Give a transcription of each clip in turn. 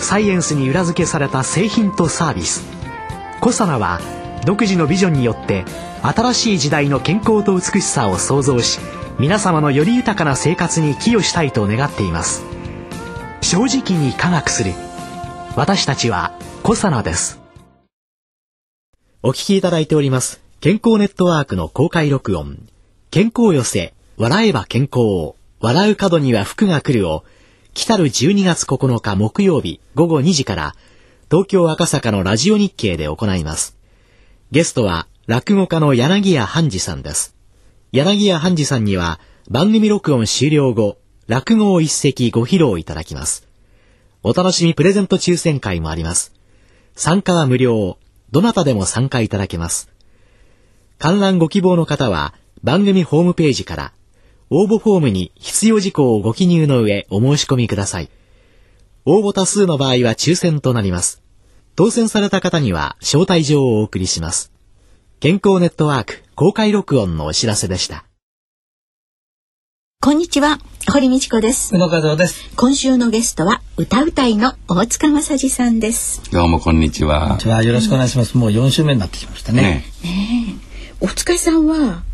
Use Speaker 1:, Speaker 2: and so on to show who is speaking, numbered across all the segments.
Speaker 1: サイエンスに裏付けされた製品とサービス。コサナは独自のビジョンによって新しい時代の健康と美しさを創造し皆様のより豊かな生活に寄与したいと願っています。正直に科学する。私たちはコサナです。お聞きいただいております。健康ネットワークの公開録音。健康寄せ。笑えば健康笑う角には福が来るを。来たる12月9日木曜日午後2時から東京赤坂のラジオ日経で行います。ゲストは落語家の柳家半次さんです。柳家半次さんには番組録音終了後落語を一席ご披露いただきます。お楽しみプレゼント抽選会もあります。参加は無料。どなたでも参加いただけます。観覧ご希望の方は番組ホームページから応募フォームに必要事項をご記入の上お申し込みください。応募多数の場合は抽選となります。当選された方には招待状をお送りします。健康ネットワーク公開録音のお知らせでした。
Speaker 2: こんにちは、堀道子です。
Speaker 3: 宇野和夫です。
Speaker 2: 今週のゲストは歌うたいの大塚正治さんです。
Speaker 4: どうもこんにちは。
Speaker 3: じゃあよろしくお願いします。もう4週目になってきましたね。
Speaker 4: ね
Speaker 2: 大塚さんは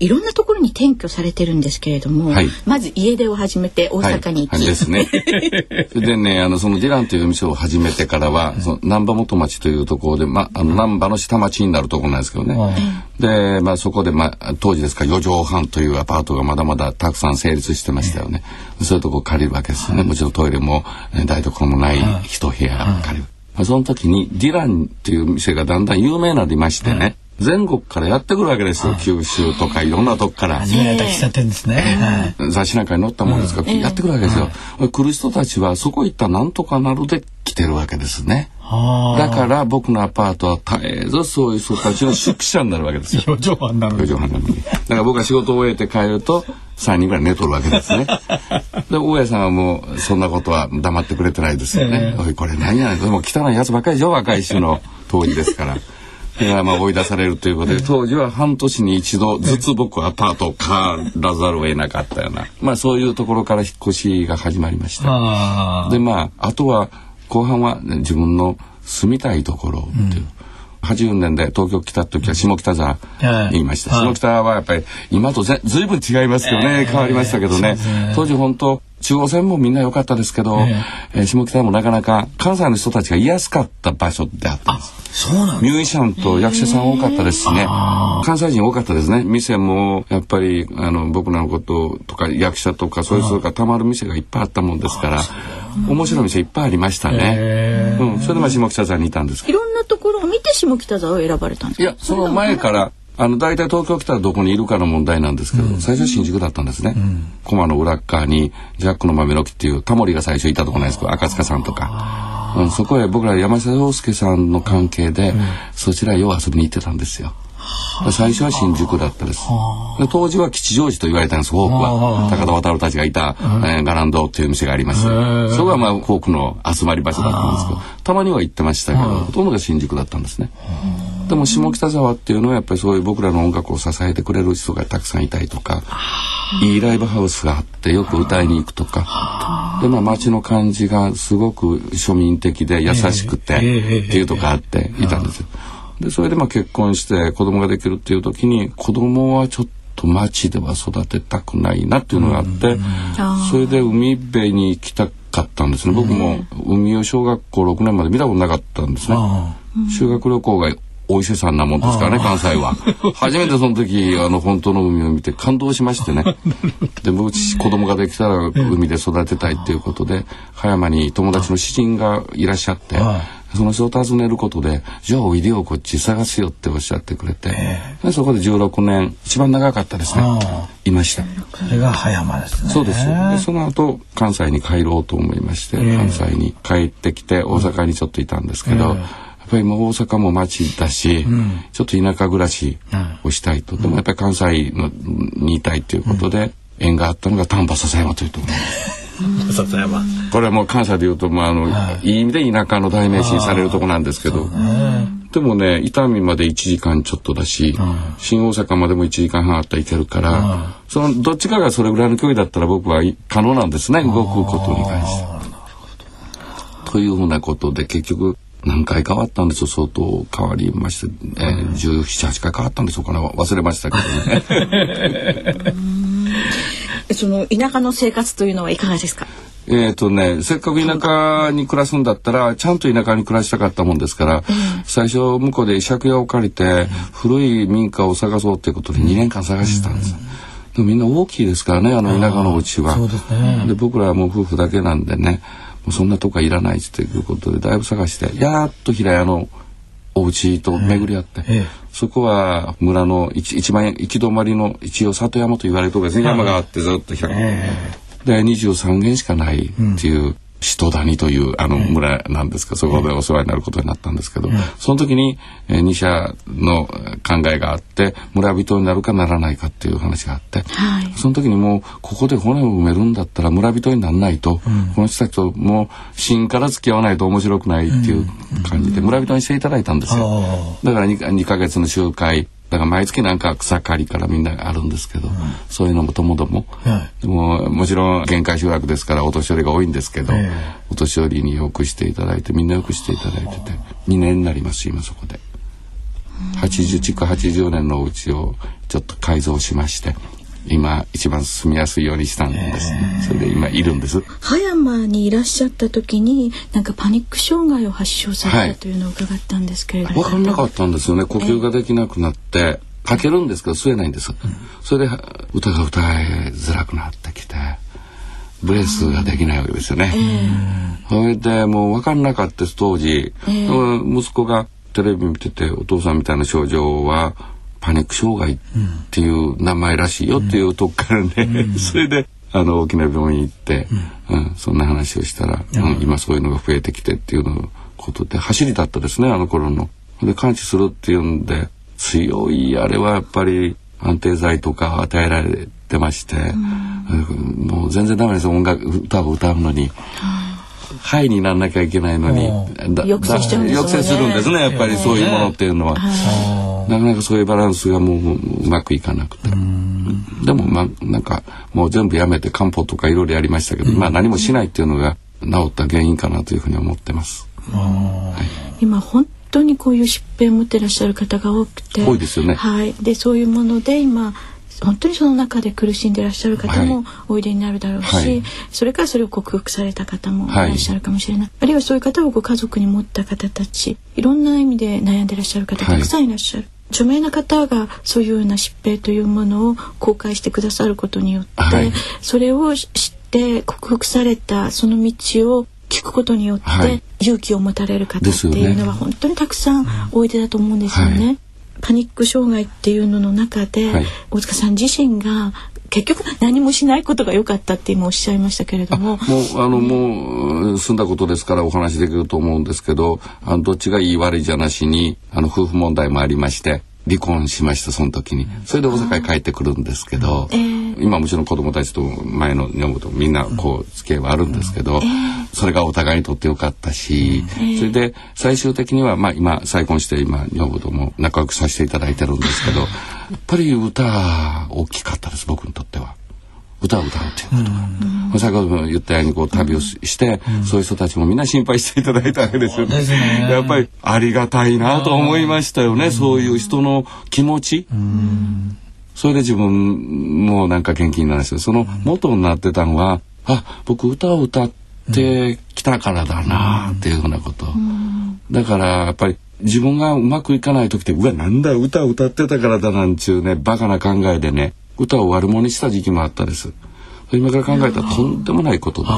Speaker 2: いろんなところに転居されてるんですけれども、
Speaker 4: はい
Speaker 2: まず家出を始めて大阪に行き、
Speaker 4: はい、ですね。でね、あのそのディランという店を始めてからは、その南波元町というところで、まあの南波の下町になるところなんですけどね。で、まあそこでまあ当時ですから4畳半というアパートがまだまだたくさん成立してましたよね。そういうとこを借りるわけですよね。もちろんトイレもえ台所もない一部屋借りる。まあその時にディランという店がだんだん有名になりましてね。全国からやってくるわけですよ、九州とかいろんなとこから。
Speaker 3: 初められた喫茶店ですね。はい。
Speaker 4: 雑誌なんかに載ったものですか？ら、やってくるわけですよ。来る人たちはそこ行ったらなんとかなるで来てるわけですね。
Speaker 3: あ
Speaker 4: だから僕のアパートは絶えずそういう人たちの宿舎になるわけですよ。
Speaker 3: あ、4畳半なの
Speaker 4: 4畳半なのに。だから僕は仕事を終えて帰ると3人ぐらい寝とるわけですね。で、大家さんはもうそんなことは黙ってくれてないですよね。おい、これ何やねん。でも汚いやつばっかりでしょ、若い衆の当時ですから。いやまあ追い出されるということで当時は半年に一度ずつ僕はアパートを買らざるを得なかったようなまあそういうところから引っ越しが始まりました。
Speaker 3: あ
Speaker 4: でまああとは後半は、ね、自分の住みたいところっていう。80年代東京来た時は下北沢にいました、
Speaker 3: はい。
Speaker 4: 下北はやっぱり今とぜずいぶん違いますけどね、変わりましたけどね。当時本当中央線もみんな良かったですけど、えー下北もなかなか関西の人たちが居やすかった場所であったんです。
Speaker 3: そうなん
Speaker 4: ミュージシャンと役者さん多かったですしね関西人多かったですね。店もやっぱりあの僕らのこととか役者とかそういう人がたまる店がいっぱいあったもんですから面白い店いっぱいありましたね、うん、それでまあ下北沢にいたんですけど。
Speaker 2: いろんなところを見て下北沢を選ばれたんです
Speaker 4: いやその前からあの大体東京来たらどこにいるかの問題なんですけど、最初は新宿だったんですね、駒の裏っ側にジャックの豆の木っていうタモリが最初いたとこなんですけど赤塚さんとか、うん、そこへ僕ら山下洋介さんの関係で、そちらへよう遊びに行ってたんですよ。最初は新宿だったです。で当時は吉祥寺と言われたんです、フォー。クは。高田渡たちがいた、えーガランドっていう店がありまして、そこがまあフォークの集まり場所だったんですけど、たまには行ってましたけど、ほとんどが新宿だったんですね。でも下北沢っていうのはやっぱりそういう僕らの音楽を支えてくれる人がたくさんいたりとか、いいライブハウスがあってよく歌いに行くとか、でまあ街の感じがすごく庶民的で優しくて、っていうとこあっていたんですよ。でそれでまあ結婚して子供ができるっていう時に子供はちょっと町では育てたくないなっていうのがあって、それで海辺に行きたかったんですね。僕も海を小学校6年まで見たことなかったんですね。修学旅行がお伊勢さんなもんですからね関西は。初めてその時あの本当の海を見て感動しましてね。でもうち子供ができたら海で育てたいっていうことで葉山に友達の知人がいらっしゃってその人を訪ねることで「じゃあおいでよこっち探すよ」っておっしゃってくれてでそこで16年一番長かったですね。いました。
Speaker 3: それが葉山ですね。
Speaker 4: そうです。でその後関西に帰ろうと思いまして関西に帰ってきて大阪にちょっといたんですけど、やっぱりもう大阪も町だし、うん、ちょっと田舎暮らしをしたいと、うん、でもやっぱり関西のにいたいということで、うん、縁があったのが丹波篠山というところ。
Speaker 3: 笹山。
Speaker 4: これはもう関西でいうと、まああの、はい、いい意味で田舎の代名詞にされるとこなんですけど、でもね伊丹まで1時間ちょっとだし、新大阪までも1時間半あったらいけるから、そのどっちかがそれぐらいの距離だったら僕は可能なんですね動くことに関して。というふうなことで結局何回変わったんでしょう相当変わりまして、えー、178回変わったんでしょうかね忘れましたけどね。
Speaker 2: その田舎の生活というのはいかがですか？
Speaker 4: えっ、とねせっかく田舎に暮らすんだったらちゃんと田舎に暮らしたかったもんですから、うん、最初向こうで借家を借りて、古い民家を探そうっていうことで2年間探してたんです、うん、でもみんな大きいですからねあの田舎のお家は。で、ね、僕らはもう夫婦だけなんでねそんなとこいらないっていうことでだいぶ探してやっと平屋のお家と巡り合って、ええ、そこは村の一一番行き止まりの一応里山と言われるとこですね、山があってずっと開く、え、で23軒しかないっていう、うん人谷というあの村なんですけど、そこでお世話になることになったんですけど、その時に、えー、二社の考えがあって村人になるかならないかっていう話があって、はい、その時にもうここで骨を埋めるんだったら村人にならないと、うん、この人たちともう芯から付き合わないと面白くないっていう感じで村人にしていただいたんですよ。だから 2, 2ヶ月の集会だから毎月なんか草刈りからみんなあるんですけど、うん、そういうのもともども、はい、でももちろん限界集落ですからお年寄りが多いんですけど、お年寄りによくしていただいてみんなよくしていただいてて2年になります今そこで。80築80年のお家をちょっと改造しまして今一番住みやすいようにしたんです、ね、それで今いるんです。
Speaker 2: 葉山にいらっしゃった時になんかパニック障害を発症されたというのを伺ったんですけれど
Speaker 4: も、はい、分かんなかったんですよね。呼吸ができなくなって書けるんですけど吸えないんです、うん、それで歌が歌いづらくなってきてブレスができないわけですよね、えー、それでもう分かんなかった当時、えー、息子がテレビ見ててお父さんみたいな症状はパニック障害っていう名前らしいよっていうとこからね、それであの大きな病院行って、うん、そんな話をしたら、うん、今そういうのが増えてきてっていうのことで走りだったですねあの頃の。で完治するっていうんで強いあれはやっぱり安定剤とか与えられてまして、うん、もう全然ダメです音楽歌を歌うのに。ハイにならなきゃいけないのに
Speaker 2: 抑制しちゃうんですね
Speaker 4: 抑制するんですねやっぱりそういうものっていうのは。なかなかそういうバランスがもううまくいかなくて。でもまあなんかもう全部やめて漢方とかいろいろやりましたけど、まあ何もしないっていうのが治った原因かなというふうに思ってます。
Speaker 2: はい、今本当にこういう疾病を持ってらっしゃる方が多くて
Speaker 4: 多いですよね。
Speaker 2: はい。でそういうもので今本当にその中で苦しんでいらっしゃる方もおいでになるだろうし、はい、それからそれを克服された方もい。らっしゃるかもしれない、はい、あるいはそういう方をご家族に持った方たちいろんな意味で悩んでいらっしゃる方たくさんいらっしゃる。はい著名な方がそういうような疾病というものを公開してくださることによって、はい、それを知って克服されたその道を聞くことによって、勇気を持たれる方っていうのは本当にたくさんおいでだと思うんですよね。パニック障害っていうのの中で、はい、大塚さん自身が結局何もしないことが良かったって今おっしゃいましたけれども。
Speaker 4: もうあの、もう済んだことですからお話できると思うんですけどあのどっちがいい悪いじゃなしにあの夫婦問題もありまして離婚しましたその時に。それで大阪に帰ってくるんですけど、えー、今もちろん子供たちと前の女房とみんなこう付き合いはあるんですけど、えー、それがお互いにとってよかったし、えー、それで最終的にはまあ今再婚して今女房とも仲良くさせていただいてるんですけどやっぱり歌大きかったです僕にとっては。歌を歌うっていうことが、うん、先ほど言ったようにこう旅をして、うん、そういう人たちもみんな心配していただいたわけですよね。ねやっぱりありがたいなと思いましたよね、うん、そういう人の気持ち。それで自分もなんか元気になるんですよ。その元になってたのは、あ僕歌を歌ってきたからだなっていうふうなこと。だからやっぱり自分がうまくいかない時ってうわなんだ歌歌ってたからだなんちゅうねバカな考えでね歌を悪者にした時期もあったです。今から考えたらとんでもないことでね。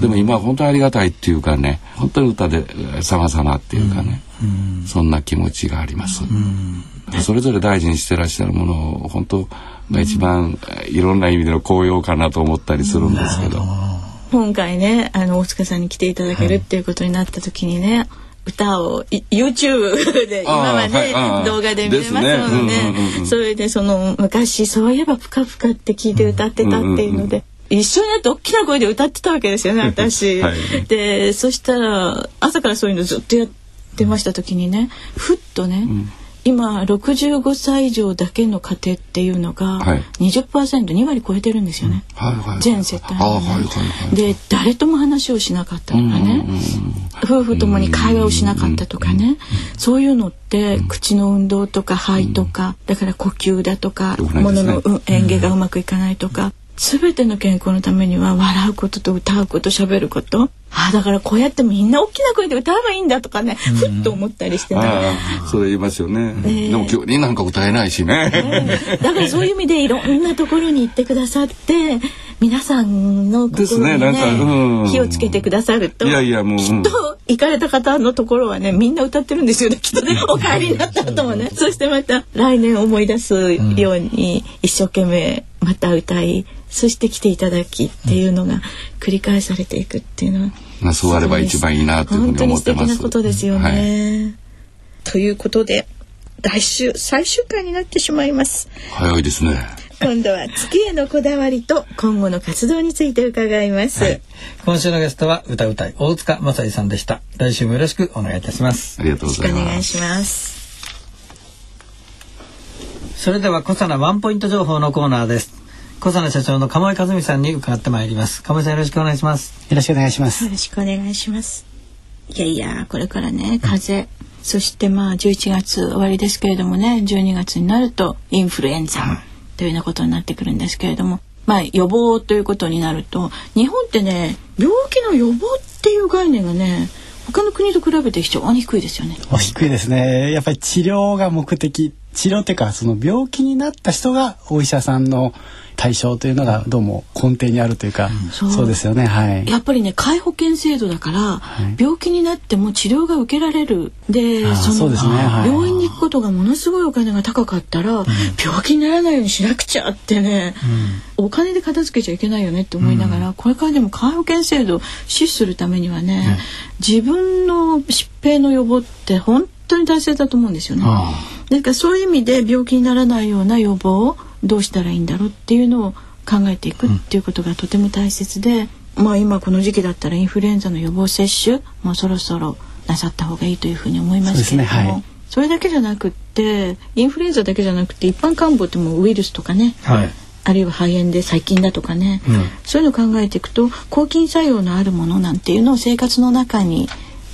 Speaker 4: でも今は本当にありがたいっていうかね本当に歌で様々っていうかね、うん、そんな気持ちがあります、うん、それぞれ大事にしてらっしゃるものを本当が一番いろんな意味での高揚かなと思ったりするんですけど。
Speaker 2: 今回ねあの大塚さんに来ていただけるっていうことになった時にね、はい歌を YouTube で今はね動画で見れますので、それでその昔そういえば「ぷかぷか」って聞いて歌ってたっていうので。一緒になって大きな声で歌ってたわけですよね 私。はい、でそしたら朝からそういうのずっとやってました時にねふっとね、うん今65歳以上だけの家庭っていうのが 20%2 割超えてるんですよね、全世帯、で誰とも話をしなかったとかね、夫婦ともに会話をしなかったとかね、そういうのって口の運動とか肺とか、だから呼吸だとか、ものの演芸がうまくいかないとか、全ての健康のためには笑うことと歌うこと喋ることあだからこうやってみんな大きな声で歌えばいいんだとかね、ふっと思ったりしてね。
Speaker 4: それ言いますよね、えー、でも急になんか歌えないしね、
Speaker 2: えー、だからそういう意味でいろんなところに行ってくださって皆さんの心にね火をつけてくださるといやいやもう、きっと行かれた方のところはねみんな歌ってるんですよね きっとねお帰りになった後もね。そしてまた来年思い出すように一生懸命また歌いそして来ていただきっていうのが繰り返されていくっていうのは、
Speaker 4: まあ、そうあれば一番いいなというふうに思ってます。本当に素敵
Speaker 2: なことですよね。はい、ということで来週最終回になってしまいます。
Speaker 4: 早いですね。
Speaker 2: 今度は月へのこだわりと今後の活動について伺います。はい、
Speaker 3: 今週のゲストは歌うたい大塚正さんでした。来週もよろしくお願いいたします。
Speaker 4: ありがとうございます。
Speaker 2: お願いします。
Speaker 3: それでは小さなワンポイント情報のコーナーです。小佐社長の鴨井和美さんに伺ってまいります。鴨井さんよろしくお願いします。
Speaker 5: よろしくお願いします。
Speaker 2: よろしくお願いします。いやいやこれからね風邪、うん、そしてまあ11月終わりですけれどもね12月になるとインフルエンザというようなことになってくるんですけれどもまあ予防ということになると日本ってね病気の予防っていう概念がね他の国と比べて非常に低いですよね。
Speaker 5: 低いですね。やっぱり治療が目的、治療っていうかその病気になった人がお医者さんの対象というのがどうも根底にあるというか、うん、そうですよね。はい。
Speaker 2: やっぱりね皆保険制度だから、はい、病気になっても治療が受けられる。でその、ね。はい、病院に行くことがものすごいお金が高かったら、うん、病気にならないようにしなくちゃってね、うん、お金で片付けちゃいけないよねって思いながら、これからでも皆保険制度を死守するためにはね、自分の疾病の予防って本当に大切だと思うんですよね。ですからそういう意味で病気にならないような予防どうしたらいいんだろうっていうのを考えていくっていうことがとても大切で、うん、まあ今この時期だったらインフルエンザの予防接種もうそろそろなさった方がいいというふうに思いますけれども、ねはい、それだけじゃなくってインフルエンザだけじゃなくて一般感冒ってもウイルスとかね、はい、あるいは肺炎で細菌だとかね、うん、そういうのを考えていくと抗菌作用のあるものなんていうのを生活の中に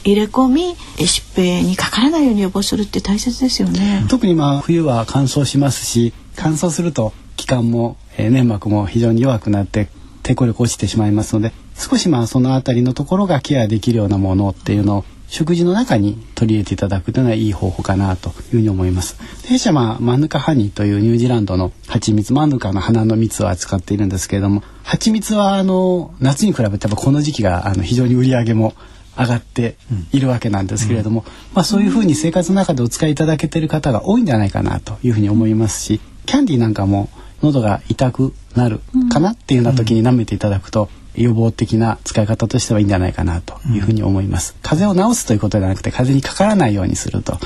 Speaker 2: 入れ込み疾病にかからないように予防するって大切ですよね。
Speaker 5: 特にまあ冬は乾燥しますし乾燥すると気管も、えー、粘膜も非常に弱くなって抵抗力落ちてしまいますので少しまあその辺りのところがケアできるようなものっていうのを食事の中に取り入れていただくというのはいい方法かなというふうに思います。弊社はマヌカハニーというニュージーランドの蜂蜜マヌカの花の蜜を扱っているんですけれども蜂蜜はあの夏に比べてこの時期があの非常に売り上げも上がっているわけなんですけれども、うん、まあ、そういうふうに生活の中でお使いいただけている方が多いんじゃないかなというふうに思いますしキャンディーなんかも喉が痛くなるかなっていうような時に舐めていただくと、予防的な使い方としてはいいんじゃないかなというふうに思います。風邪を治すということではなくて風邪にかからないようにすると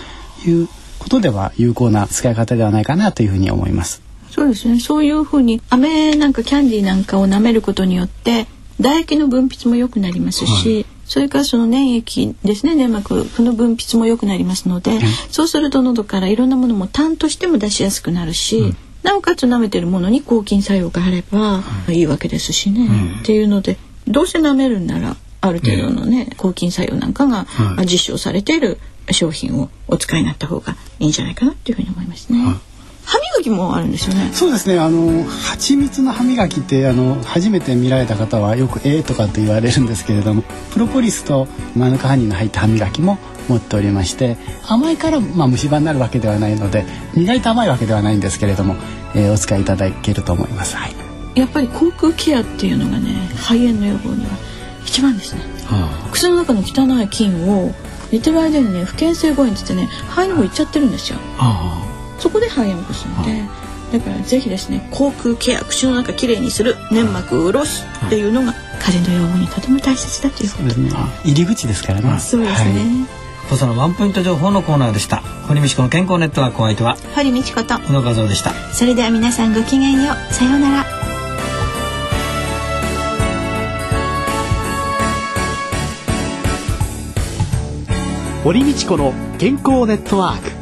Speaker 5: いうことでは有効な使い方ではないかなというふうに思います。
Speaker 2: そうですね。そういうふうに飴なんかキャンディーなんかを舐めることによって唾液の分泌も良くなりますし、はい、それからその粘液ですね粘膜の分泌も良くなりますので、そうすると喉からいろんなものも痰としても出しやすくなるし、うん、なおかつ舐めてるものに抗菌作用があればいいわけですしね、うん、っていうのでどうせ舐めるんならある程度のね、抗菌作用なんかが、実証されている商品をお使いになった方がいいんじゃないかなっていうふうに思いますね。歯磨きもあるんですよね？
Speaker 5: そうですね。あの蜂蜜の歯磨きってあの初めて見られた方はよくええとかって言われるんですけれども、プロポリスとマヌカハニーの入った歯磨きも持っておりまして、甘いからまあ虫歯になるわけではないので、意外と甘いわけではないんですけれども、えー、お使いいただけると思います。はい。
Speaker 2: やっぱり口腔ケアっていうのがね、肺炎の予防には一番ですね。はあ、口の中の汚い菌を寝てる間にね不健性誤嚥ってってね肺の方行っちゃってるんですよ。はあそこで肺炎を起こすので、だからぜひですね口腔ケア口の中きれいにする粘膜を潤すっていうのが風邪の予防にとても大切だということですね。
Speaker 5: 入り口ですからね。
Speaker 2: そうですね。
Speaker 3: はい、そのワンポイント情報のコーナーでした。堀道子の健康ネットワークお相手は？
Speaker 2: 堀道子と
Speaker 3: この画像でした。
Speaker 2: それでは皆さんごきげんよう。さようなら。
Speaker 1: 堀道子の健康ネットワーク。